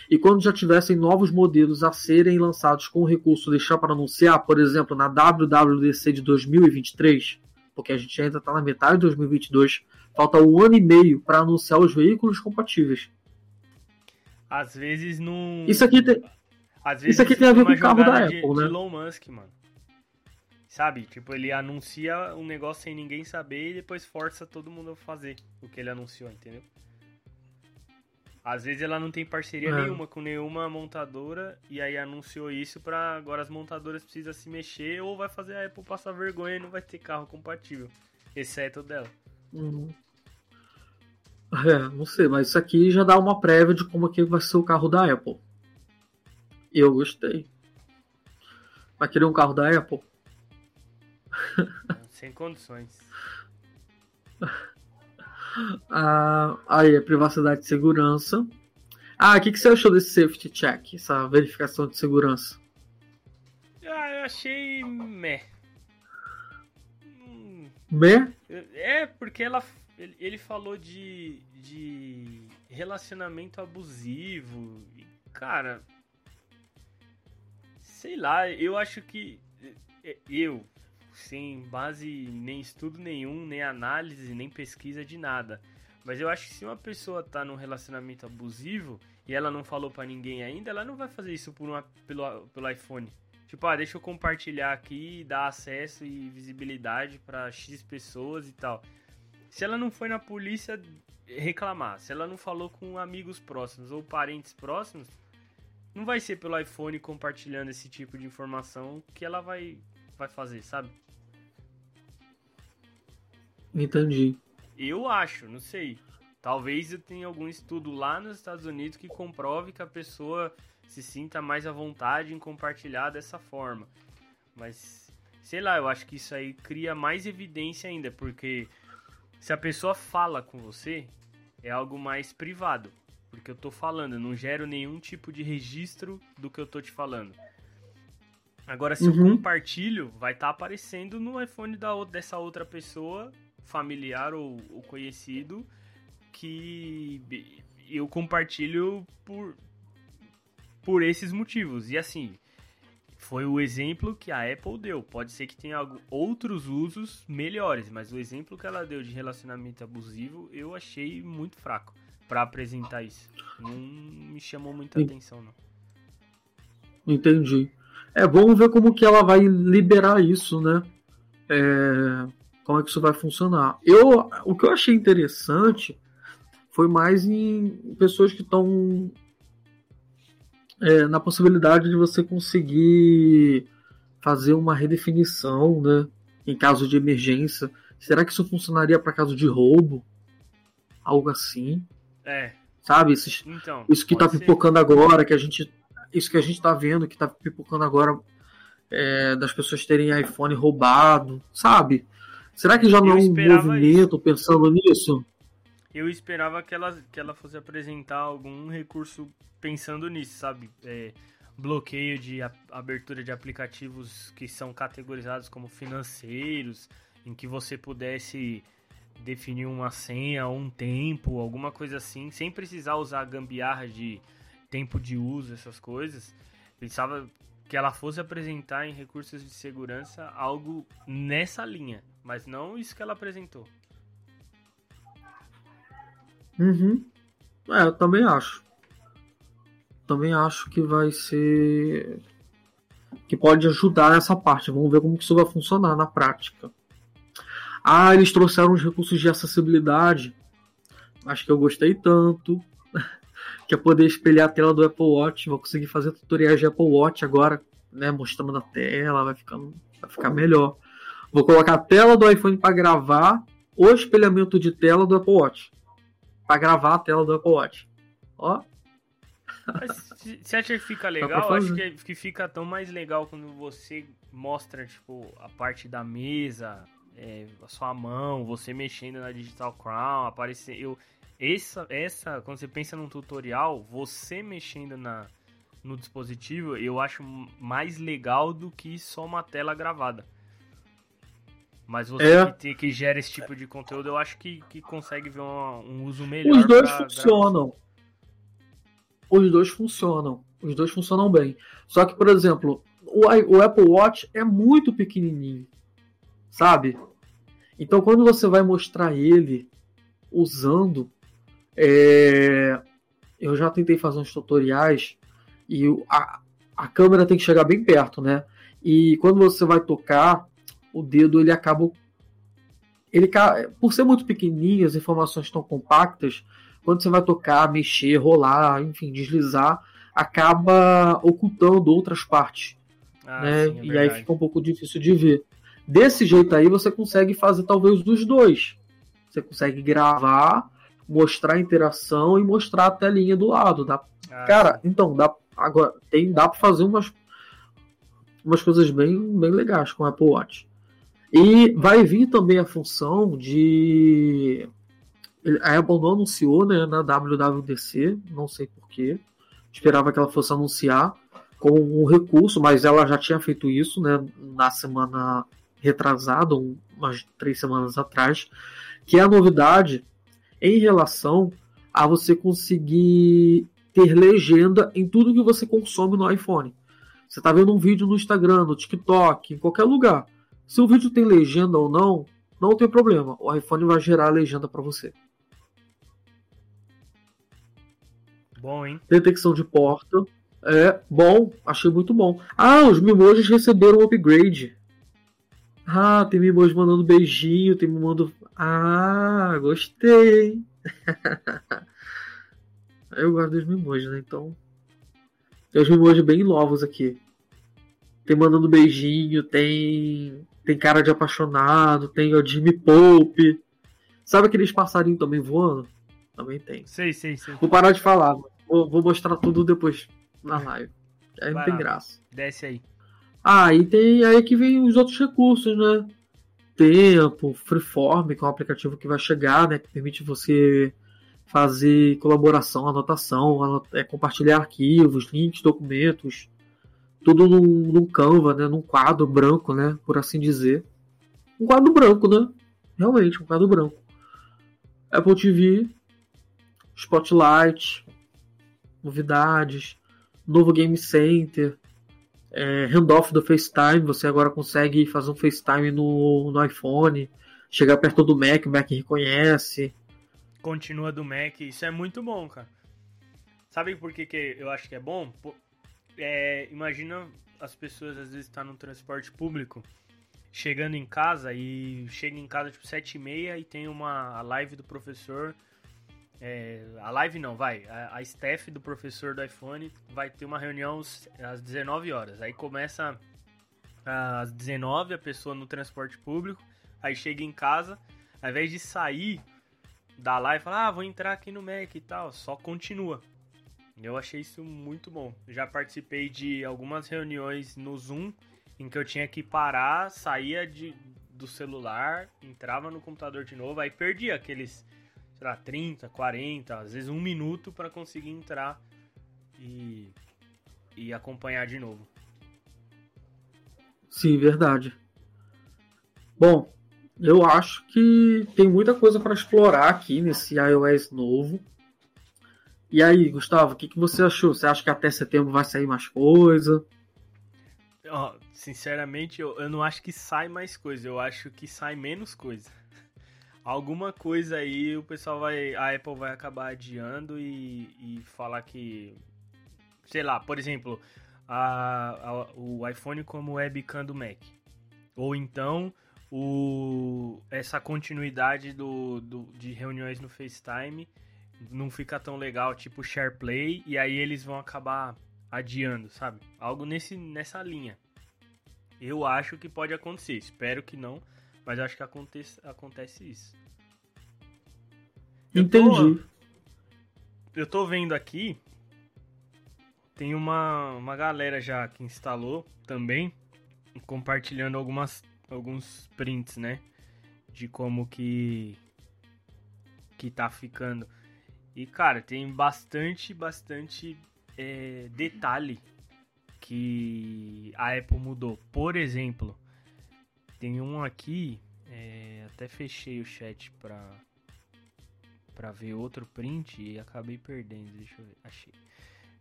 Speaker 1: e quando já tivessem novos modelos a serem lançados com o recurso deixar para anunciar, por exemplo, na WWDC de 2023, porque a gente ainda está na metade de 2022, falta um ano e meio para anunciar os veículos compatíveis.
Speaker 2: Às vezes não.
Speaker 1: Isso aqui tem. Isso aqui tem a ver com o carro da
Speaker 2: de,
Speaker 1: Apple, né?
Speaker 2: Elon Musk, mano. Sabe? Tipo, ele anuncia um negócio sem ninguém saber e depois força todo mundo a fazer o que ele anunciou, entendeu? Às vezes ela não tem parceria é. nenhuma com nenhuma montadora e aí anunciou isso para agora as montadoras precisam se mexer ou vai fazer a Apple passar vergonha e não vai ter carro compatível, exceto o dela.
Speaker 1: Uhum. É, não sei, mas isso aqui já dá uma prévia de como é que vai ser o carro da Apple. Eu gostei. Vai querer um carro da Apple?
Speaker 2: Sem condições.
Speaker 1: Ah, aí, a privacidade e segurança. Ah, o que, que você achou desse safety check, essa verificação de segurança?
Speaker 2: Ah, eu achei meh.
Speaker 1: Meh?
Speaker 2: É, porque ela, ele falou de, de relacionamento abusivo. E, cara, sei lá, eu acho que eu, sem base nem estudo nenhum, nem análise, nem pesquisa de nada. Mas eu acho que se uma pessoa tá num relacionamento abusivo e ela não falou para ninguém ainda, ela não vai fazer isso por uma, pelo, pelo iPhone. Tipo, ah, deixa eu compartilhar aqui, dar acesso e visibilidade para X pessoas e tal. Se ela não foi na polícia reclamar, se ela não falou com amigos próximos ou parentes próximos, não vai ser pelo iPhone compartilhando esse tipo de informação que ela vai, vai fazer, sabe?
Speaker 1: Entendi.
Speaker 2: Eu acho, não sei. Talvez eu tenha algum estudo lá nos Estados Unidos que comprove que a pessoa se sinta mais à vontade em compartilhar dessa forma. Mas, sei lá, eu acho que isso aí cria mais evidência ainda, porque se a pessoa fala com você, é algo mais privado. Porque eu tô falando, eu não gero nenhum tipo de registro do que eu tô te falando. Agora, se uhum. eu compartilho, vai estar tá aparecendo no iPhone da, dessa outra pessoa familiar ou, ou conhecido que eu compartilho por, por esses motivos. E assim, foi o exemplo que a Apple deu. Pode ser que tenha outros usos melhores, mas o exemplo que ela deu de relacionamento abusivo eu achei muito fraco para apresentar isso. Não me chamou muita Sim. atenção, não.
Speaker 1: Entendi. É, vamos ver como que ela vai liberar isso, né? É, como é que isso vai funcionar. Eu, o que eu achei interessante foi mais em pessoas que estão é, na possibilidade de você conseguir fazer uma redefinição, né, em caso de emergência. Será que isso funcionaria para caso de roubo? Algo assim?
Speaker 2: É.
Speaker 1: Sabe? Esses, então, isso que está pipocando agora, que a gente. Isso que a gente está vendo, que está pipocando agora é, das pessoas terem iPhone roubado, sabe? Será que já não é um movimento isso. pensando nisso?
Speaker 2: Eu esperava que ela, que ela fosse apresentar algum recurso pensando nisso, sabe? É, bloqueio de abertura de aplicativos que são categorizados como financeiros, em que você pudesse definir uma senha ou um tempo, alguma coisa assim, sem precisar usar gambiarra de tempo de uso, essas coisas. Pensava que ela fosse apresentar em recursos de segurança algo nessa linha, mas não isso que ela apresentou.
Speaker 1: Uhum. É, eu também acho. Também acho que vai ser. que pode ajudar nessa parte. Vamos ver como isso vai funcionar na prática. Ah, eles trouxeram os recursos de acessibilidade. Acho que eu gostei tanto. que é poder espelhar a tela do Apple Watch. Vou conseguir fazer tutoriais de Apple Watch agora, né? Mostrando na tela, vai, ficando, vai ficar melhor. Vou colocar a tela do iPhone para gravar o espelhamento de tela do Apple Watch. Para gravar a tela do Apple Watch. Ó.
Speaker 2: você acha que fica legal? Acho que, que fica tão mais legal quando você mostra, tipo, a parte da mesa, é, a sua mão, você mexendo na Digital Crown, aparecer. Eu, essa, essa, quando você pensa num tutorial, você mexendo na, no dispositivo, eu acho mais legal do que só uma tela gravada. Mas você é. que, que gera esse tipo de conteúdo, eu acho que, que consegue ver um, um uso melhor.
Speaker 1: Os dois funcionam. Os dois funcionam. Os dois funcionam bem. Só que, por exemplo, o, o Apple Watch é muito pequenininho. Sabe? Então, quando você vai mostrar ele usando, é... eu já tentei fazer uns tutoriais e a, a câmera tem que chegar bem perto, né? E quando você vai tocar, o dedo ele acaba ele por ser muito pequenininho, as informações estão compactas, quando você vai tocar, mexer, rolar, enfim, deslizar, acaba ocultando outras partes. Ah, né? Sim, é e aí fica um pouco difícil de ver. Desse jeito aí você consegue fazer talvez dos dois. Você consegue gravar, mostrar a interação e mostrar a telinha do lado. Dá... Ah, Cara, então dá agora tem dá para fazer umas umas coisas bem bem legais com o Apple Watch. E vai vir também a função de a Apple não anunciou né, na WWDC, não sei porquê. Esperava que ela fosse anunciar com um recurso, mas ela já tinha feito isso né, na semana retrasado, umas três semanas atrás, que é a novidade em relação a você conseguir ter legenda em tudo que você consome no iPhone. Você está vendo um vídeo no Instagram, no TikTok, em qualquer lugar. Se o vídeo tem legenda ou não, não tem problema. O iPhone vai gerar a legenda para você.
Speaker 2: Bom, hein?
Speaker 1: Detecção de porta. É bom, achei muito bom. Ah, os Mimojis receberam um upgrade. Ah, tem Mimoji mandando beijinho, tem me mandando. Ah, gostei. Eu gosto dos Mimojis, né? Então. Tem os Mimojis bem novos aqui. Tem mandando beijinho, tem. Tem cara de apaixonado, tem o Jimmy Pope. Sabe aqueles passarinhos também voando? Também tem.
Speaker 2: Sei, sei, sei.
Speaker 1: Vou parar de falar. Vou, vou mostrar tudo depois na live. Aí Vai não tem lá. graça.
Speaker 2: Desce aí.
Speaker 1: Ah, e tem aí que vem os outros recursos, né? Tempo, Freeform, que é um aplicativo que vai chegar, né? Que permite você fazer colaboração, anotação, é, compartilhar arquivos, links, documentos, tudo num, num Canva, né? Num quadro branco, né? Por assim dizer. Um quadro branco, né? Realmente, um quadro branco. Apple TV, Spotlight, novidades, novo Game Center, é, handoff do FaceTime, você agora consegue fazer um FaceTime no, no iPhone, chegar perto do Mac, o Mac reconhece.
Speaker 2: Continua do Mac, isso é muito bom, cara. Sabe por que, que eu acho que é bom? É, imagina as pessoas às vezes estão tá no transporte público, chegando em casa e chega em casa tipo 7 e meia e tem uma live do professor é, a live não, vai. A, a staff do professor do iPhone vai ter uma reunião às 19 horas. Aí começa às 19 a pessoa no transporte público. Aí chega em casa, ao invés de sair da live e falar, ah, vou entrar aqui no Mac e tal, só continua. Eu achei isso muito bom. Já participei de algumas reuniões no Zoom em que eu tinha que parar, saía de, do celular, entrava no computador de novo, aí perdia aqueles sei lá, 30, 40, às vezes um minuto para conseguir entrar e, e acompanhar de novo.
Speaker 1: Sim, verdade. Bom, eu acho que tem muita coisa para explorar aqui nesse iOS novo. E aí, Gustavo, o que, que você achou? Você acha que até setembro vai sair mais coisa?
Speaker 2: Ó, sinceramente, eu, eu não acho que sai mais coisa, eu acho que sai menos coisa. Alguma coisa aí o pessoal vai. A Apple vai acabar adiando e, e falar que. Sei lá, por exemplo, a, a, o iPhone como webcam do Mac. Ou então o, essa continuidade do, do, de reuniões no FaceTime não fica tão legal, tipo SharePlay, e aí eles vão acabar adiando, sabe? Algo nesse, nessa linha. Eu acho que pode acontecer, espero que não, mas acho que acontece, acontece isso.
Speaker 1: Eu Entendi.
Speaker 2: Tô, eu tô vendo aqui, tem uma, uma galera já que instalou também, compartilhando algumas, alguns prints, né? De como que que tá ficando. E cara, tem bastante, bastante é, detalhe que a Apple mudou. Por exemplo, tem um aqui, é, até fechei o chat pra, pra ver outro print e acabei perdendo. Deixa eu ver, achei.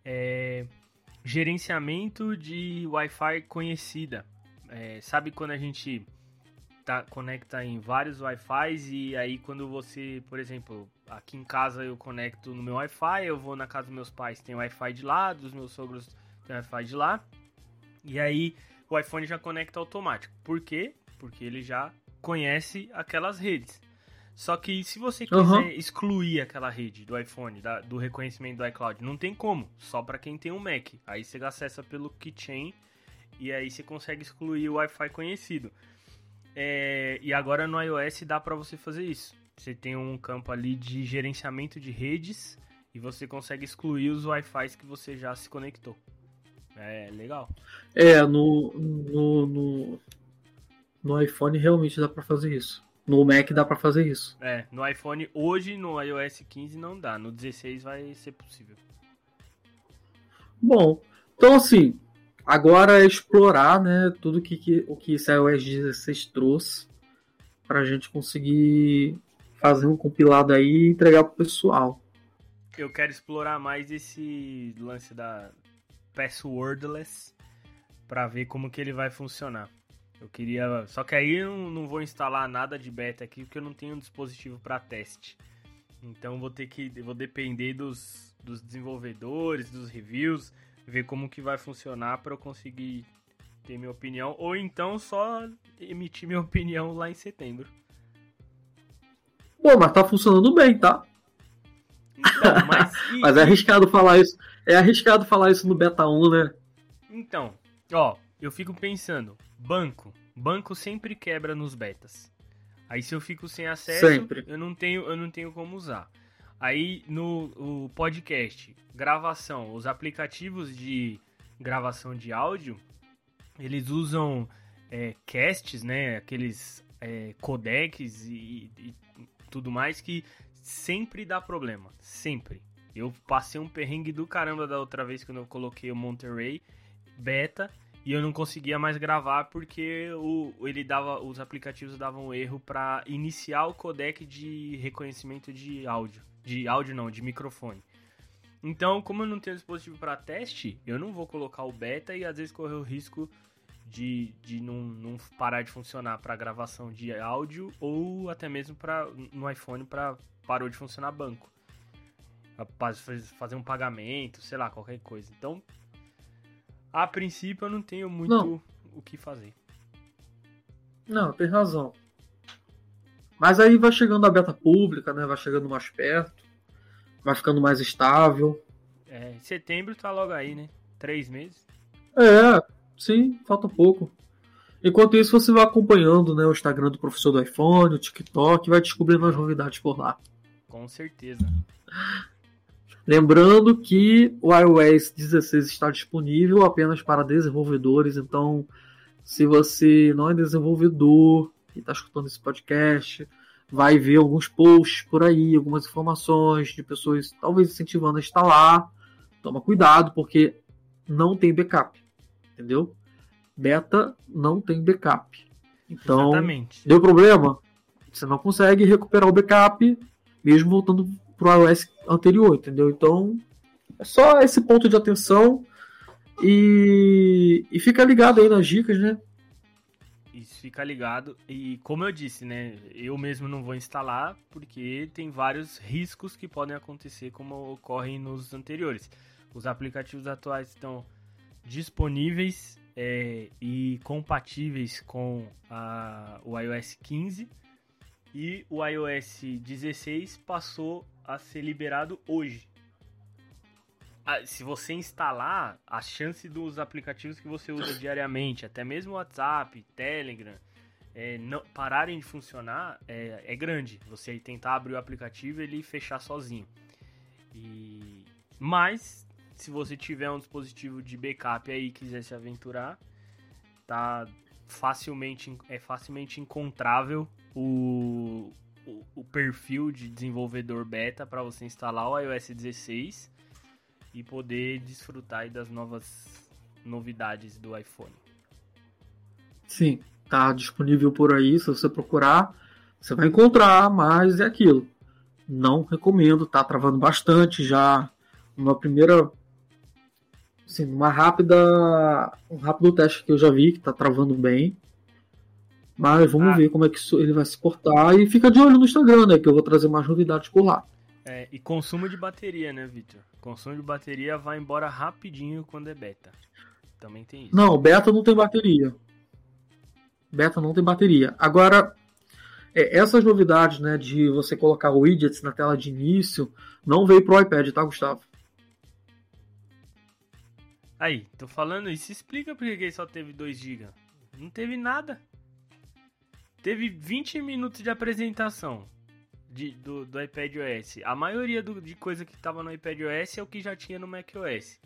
Speaker 2: É, gerenciamento de Wi-Fi conhecida. É, sabe quando a gente tá, conecta em vários Wi-Fi e aí quando você, por exemplo, aqui em casa eu conecto no meu Wi-Fi, eu vou na casa dos meus pais, tem Wi-Fi de lá, dos meus sogros tem Wi-Fi de lá. E aí o iPhone já conecta automático. Por quê? Porque ele já conhece aquelas redes. Só que se você quiser uhum. excluir aquela rede do iPhone, da, do reconhecimento do iCloud, não tem como. Só para quem tem um Mac. Aí você acessa pelo Keychain e aí você consegue excluir o Wi-Fi conhecido. É, e agora no iOS dá para você fazer isso. Você tem um campo ali de gerenciamento de redes e você consegue excluir os Wi-Fi que você já se conectou. É legal.
Speaker 1: É, no, no, no, no iPhone realmente dá para fazer isso. No Mac dá para fazer isso.
Speaker 2: É, no iPhone hoje, no iOS 15 não dá. No 16 vai ser possível.
Speaker 1: Bom, então assim, agora é explorar, né, tudo que, que o que esse iOS 16 trouxe para a gente conseguir fazer um compilado aí e entregar pro pessoal.
Speaker 2: Eu quero explorar mais esse lance da passwordless para ver como que ele vai funcionar. Eu queria. Só que aí eu não vou instalar nada de beta aqui porque eu não tenho um dispositivo para teste. Então vou ter que. Vou depender dos, dos desenvolvedores, dos reviews, ver como que vai funcionar para eu conseguir ter minha opinião. Ou então só emitir minha opinião lá em setembro.
Speaker 1: Bom, mas tá funcionando bem, tá? Então, mas, e, mas é arriscado falar isso. É arriscado falar isso no beta 1, né?
Speaker 2: Então, ó, eu fico pensando, banco, banco sempre quebra nos betas. Aí se eu fico sem acesso, sempre. eu não tenho, eu não tenho como usar. Aí no podcast, gravação, os aplicativos de gravação de áudio, eles usam é, casts, né? Aqueles é, codecs e, e tudo mais que sempre dá problema, sempre. Eu passei um perrengue do caramba da outra vez quando eu coloquei o Monterey beta e eu não conseguia mais gravar porque o, ele dava, os aplicativos davam erro para iniciar o codec de reconhecimento de áudio, de áudio não, de microfone. Então, como eu não tenho dispositivo para teste, eu não vou colocar o beta e às vezes correr o risco de, de não, não parar de funcionar para gravação de áudio ou até mesmo para no iPhone para parou de funcionar banco. Fazer um pagamento, sei lá, qualquer coisa. Então, a princípio eu não tenho muito não. o que fazer.
Speaker 1: Não, tem razão. Mas aí vai chegando a beta pública, né? Vai chegando mais perto. Vai ficando mais estável.
Speaker 2: É, setembro tá logo aí, né? Três meses.
Speaker 1: É, sim, falta pouco. Enquanto isso, você vai acompanhando né, o Instagram do professor do iPhone, o TikTok, vai descobrindo as novidades por lá.
Speaker 2: Com certeza.
Speaker 1: Lembrando que o iOS 16 está disponível apenas para desenvolvedores, então se você não é desenvolvedor e está escutando esse podcast, vai ver alguns posts por aí, algumas informações de pessoas talvez incentivando a instalar. Toma cuidado, porque não tem backup, entendeu? Beta não tem backup. Então, Exatamente. deu problema? Você não consegue recuperar o backup, mesmo voltando pro iOS anterior, entendeu? Então, é só esse ponto de atenção. E, e fica ligado aí nas dicas, né?
Speaker 2: Isso, fica ligado. E como eu disse, né? Eu mesmo não vou instalar porque tem vários riscos que podem acontecer como ocorrem nos anteriores. Os aplicativos atuais estão disponíveis é, e compatíveis com a, o iOS 15 e o iOS 16 passou a ser liberado hoje. Ah, se você instalar, a chance dos aplicativos que você usa diariamente, até mesmo WhatsApp, Telegram, é, não, pararem de funcionar é, é, grande. Você tentar abrir o aplicativo e ele fechar sozinho. E... Mas, se você tiver um dispositivo de backup aí e quiser se aventurar, tá facilmente, é facilmente encontrável o, o, perfil de desenvolvedor beta para você instalar o iOS 16 e poder desfrutar das novas novidades do iPhone.
Speaker 1: Sim, tá disponível por aí, se você procurar, você vai encontrar, mas é aquilo. Não recomendo, tá travando bastante já. Uma primeira assim, uma rápida um rápido teste que eu já vi que tá travando bem. Mas vamos ah. ver como é que ele vai se portar e fica de olho no Instagram, né, que eu vou trazer mais novidades por lá.
Speaker 2: É, e consumo de bateria, né, Victor? Consumo de bateria vai embora rapidinho quando é beta. Também tem isso.
Speaker 1: Não, beta não tem bateria. Beta não tem bateria. Agora, é, essas novidades, né, de você colocar widgets na tela de início, não veio pro iPad, tá, Gustavo?
Speaker 2: Aí, tô falando isso. Explica por que ele só teve 2 GB. Não teve nada. Teve 20 minutos de apresentação de, do, do iPad OS. A maioria do, de coisa que estava no iPad OS é o que já tinha no Mac OS.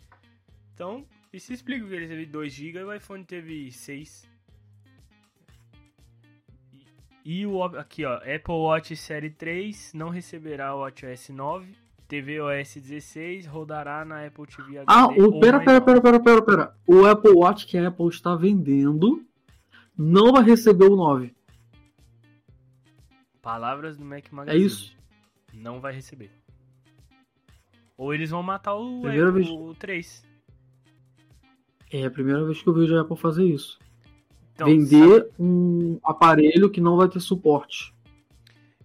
Speaker 2: Então, isso explica que ele teve 2 GB e o iPhone teve 6. E, e o aqui ó, Apple Watch Série 3 não receberá o WatchOS 9. TV OS 16 rodará na Apple TV
Speaker 1: HD. Ah, o, pera, pera, pera, pera, pera, pera. O Apple Watch que a Apple está vendendo não vai receber o 9.
Speaker 2: Palavras do Mac Magazine.
Speaker 1: É isso.
Speaker 2: Não vai receber. Ou eles vão matar o,
Speaker 1: primeira
Speaker 2: Apple,
Speaker 1: vez...
Speaker 2: o 3.
Speaker 1: É a primeira vez que eu vejo a Apple fazer isso. Então, Vender sabe... um aparelho que não vai ter suporte.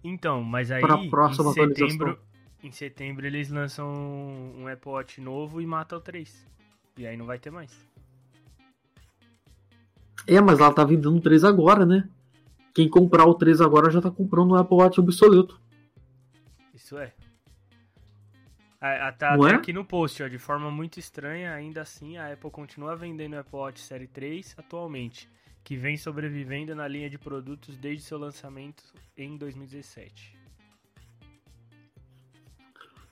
Speaker 2: Então, mas aí em setembro, em setembro eles lançam um Apple Watch novo e matam o 3. E aí não vai ter mais.
Speaker 1: É, mas ela tá vendendo o 3 agora, né? Quem comprar o 3 agora já está comprando um Apple Watch obsoleto.
Speaker 2: Isso é. Até, até é? aqui no post, ó, de forma muito estranha, ainda assim a Apple continua vendendo o Apple Watch Série 3 atualmente, que vem sobrevivendo na linha de produtos desde seu lançamento em 2017.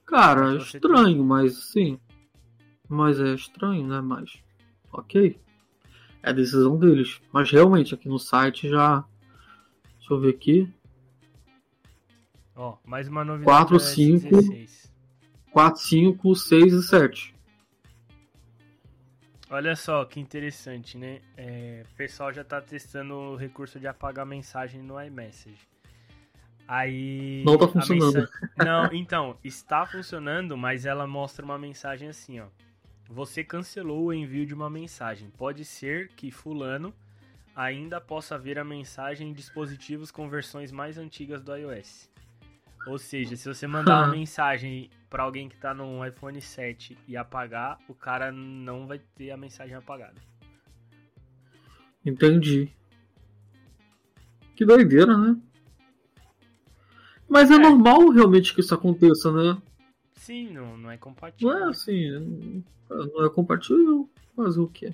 Speaker 1: Cara, é estranho, tem... mas sim. Mas é estranho, né? Mas. Ok. É a decisão deles. Mas realmente aqui no site já Deixa eu ver aqui.
Speaker 2: Ó, mais uma novidade.
Speaker 1: 4, 5, 4, 5, 6 e 7.
Speaker 2: Olha só que interessante, né? É, o pessoal já tá testando o recurso de apagar mensagem no iMessage. Aí.
Speaker 1: Não tá funcionando.
Speaker 2: Não, então, está funcionando, mas ela mostra uma mensagem assim, ó. Você cancelou o envio de uma mensagem. Pode ser que Fulano ainda possa ver a mensagem em dispositivos com versões mais antigas do iOS. Ou seja, se você mandar uma mensagem para alguém que está no iPhone 7 e apagar, o cara não vai ter a mensagem apagada.
Speaker 1: Entendi. Que doideira, né? Mas é, é, normal realmente que isso aconteça, né?
Speaker 2: Sim, não, não é compatível.
Speaker 1: Não é assim, não é compatível, fazer o quê?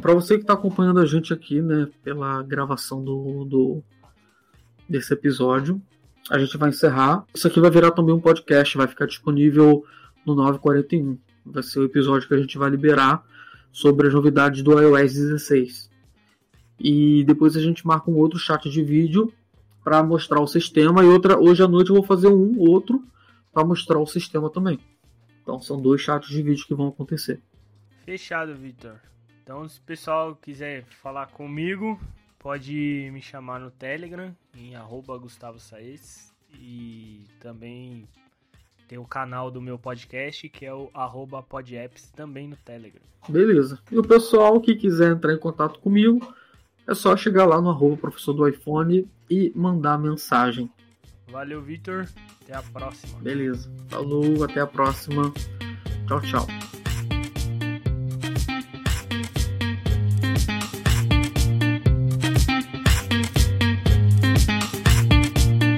Speaker 1: Para você que está acompanhando a gente aqui, né, pela gravação do, do desse episódio, a gente vai encerrar. Isso aqui vai virar também um podcast, vai ficar disponível no 941. Vai ser o episódio que a gente vai liberar sobre as novidades do iOS 16. E depois a gente marca um outro chat de vídeo para mostrar o sistema e outra hoje à noite eu vou fazer um outro para mostrar o sistema também. Então são dois chats de vídeo que vão acontecer.
Speaker 2: Fechado, Victor. Então, se o pessoal quiser falar comigo, pode me chamar no Telegram, em arroba Gustavo Saez. E também Tem o canal do meu podcast, que é o arroba podapps, também no Telegram.
Speaker 1: Beleza. E o pessoal que quiser entrar em contato comigo, é só chegar lá no arroba professor do iPhone e mandar mensagem.
Speaker 2: Valeu, Vitor. Até a próxima.
Speaker 1: Beleza. Falou, até a próxima. Tchau, tchau.